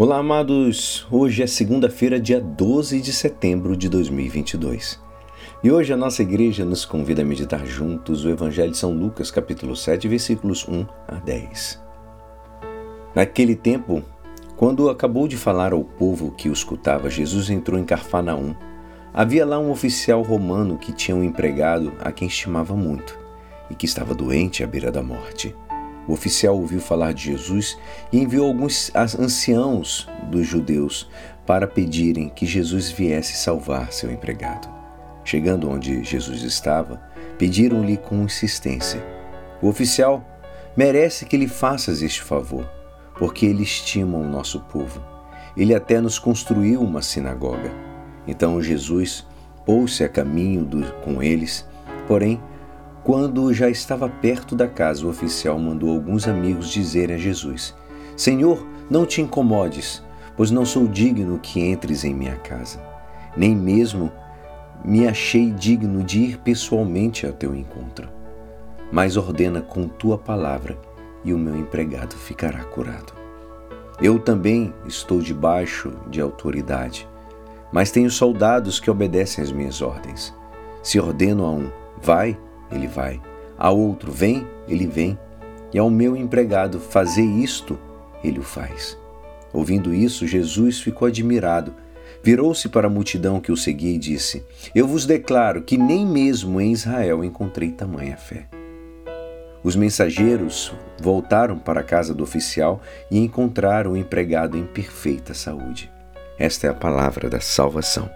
Olá, amados! Hoje é segunda-feira, dia 12 de setembro de 2022. E hoje a nossa igreja nos convida a meditar juntos o Evangelho de São Lucas, capítulo 7, versículos 1 a 10. Naquele tempo, quando acabou de falar ao povo que o escutava, Jesus entrou em Carfanaum. Havia lá um oficial romano que tinha um empregado a quem estimava muito e que estava doente à beira da morte. O oficial ouviu falar de Jesus e enviou alguns anciãos dos judeus para pedirem que Jesus viesse salvar seu empregado. Chegando onde Jesus estava, pediram-lhe com insistência: O oficial merece que lhe faças este favor, porque ele estima o nosso povo. Ele até nos construiu uma sinagoga. Então Jesus pôs-se a caminho do, com eles, porém quando já estava perto da casa, o oficial mandou alguns amigos dizerem a Jesus: Senhor, não te incomodes, pois não sou digno que entres em minha casa. Nem mesmo me achei digno de ir pessoalmente ao teu encontro. Mas ordena com tua palavra, e o meu empregado ficará curado. Eu também estou debaixo de autoridade, mas tenho soldados que obedecem às minhas ordens. Se ordeno a um, vai, ele vai. A outro, vem, ele vem. E ao meu empregado, fazer isto, ele o faz. Ouvindo isso, Jesus ficou admirado. Virou-se para a multidão que o seguia e disse: Eu vos declaro que nem mesmo em Israel encontrei tamanha fé. Os mensageiros voltaram para a casa do oficial e encontraram o empregado em perfeita saúde. Esta é a palavra da salvação.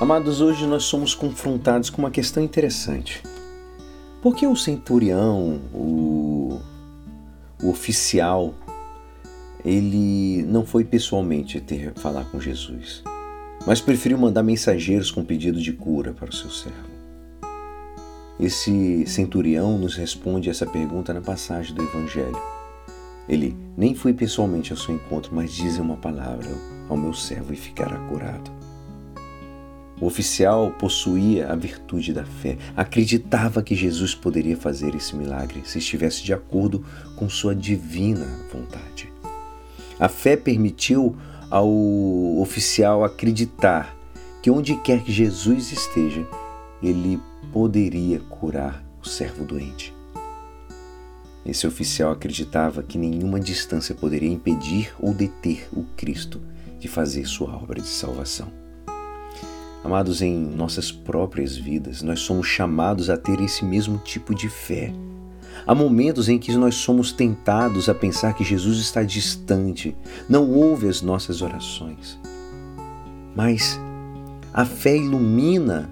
Amados, hoje nós somos confrontados com uma questão interessante. Por que o centurião, o, o oficial, ele não foi pessoalmente ter falar com Jesus, mas preferiu mandar mensageiros com pedido de cura para o seu servo? Esse centurião nos responde essa pergunta na passagem do Evangelho. Ele nem foi pessoalmente ao seu encontro, mas diz uma palavra ao meu servo e ficará curado. O oficial possuía a virtude da fé, acreditava que Jesus poderia fazer esse milagre se estivesse de acordo com sua divina vontade. A fé permitiu ao oficial acreditar que onde quer que Jesus esteja, ele poderia curar o servo doente. Esse oficial acreditava que nenhuma distância poderia impedir ou deter o Cristo de fazer sua obra de salvação. Amados, em nossas próprias vidas, nós somos chamados a ter esse mesmo tipo de fé. Há momentos em que nós somos tentados a pensar que Jesus está distante, não ouve as nossas orações. Mas a fé ilumina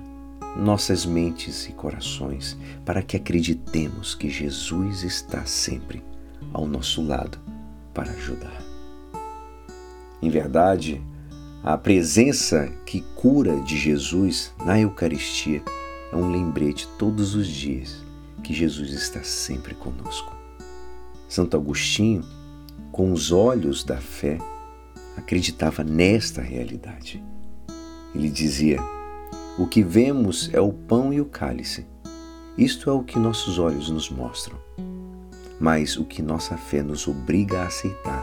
nossas mentes e corações para que acreditemos que Jesus está sempre ao nosso lado para ajudar. Em verdade, a presença que cura de Jesus na Eucaristia é um lembrete todos os dias que Jesus está sempre conosco. Santo Agostinho, com os olhos da fé, acreditava nesta realidade. Ele dizia: O que vemos é o pão e o cálice. Isto é o que nossos olhos nos mostram. Mas o que nossa fé nos obriga a aceitar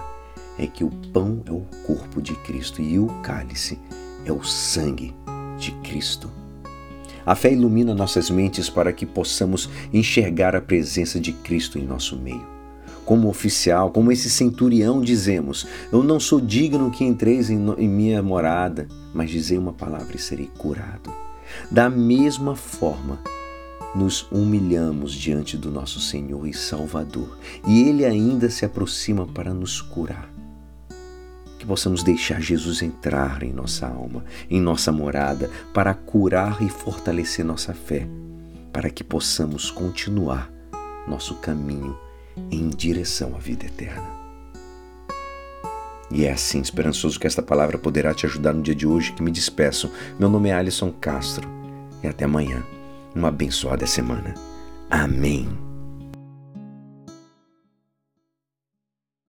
é que o pão é o corpo de Cristo e o cálice é o sangue de Cristo. A fé ilumina nossas mentes para que possamos enxergar a presença de Cristo em nosso meio. Como oficial, como esse centurião, dizemos: Eu não sou digno que entreis em, minha morada, mas dizei uma palavra e serei curado. Da mesma forma, nos humilhamos diante do nosso Senhor e Salvador, e Ele ainda se aproxima para nos curar que possamos deixar Jesus entrar em nossa alma, em nossa morada, para curar e fortalecer nossa fé, para que possamos continuar nosso caminho em direção à vida eterna. E é assim, esperançoso que esta palavra poderá te ajudar no dia de hoje que me despeço. Meu nome é Alisson Castro e até amanhã. Uma abençoada semana. Amém.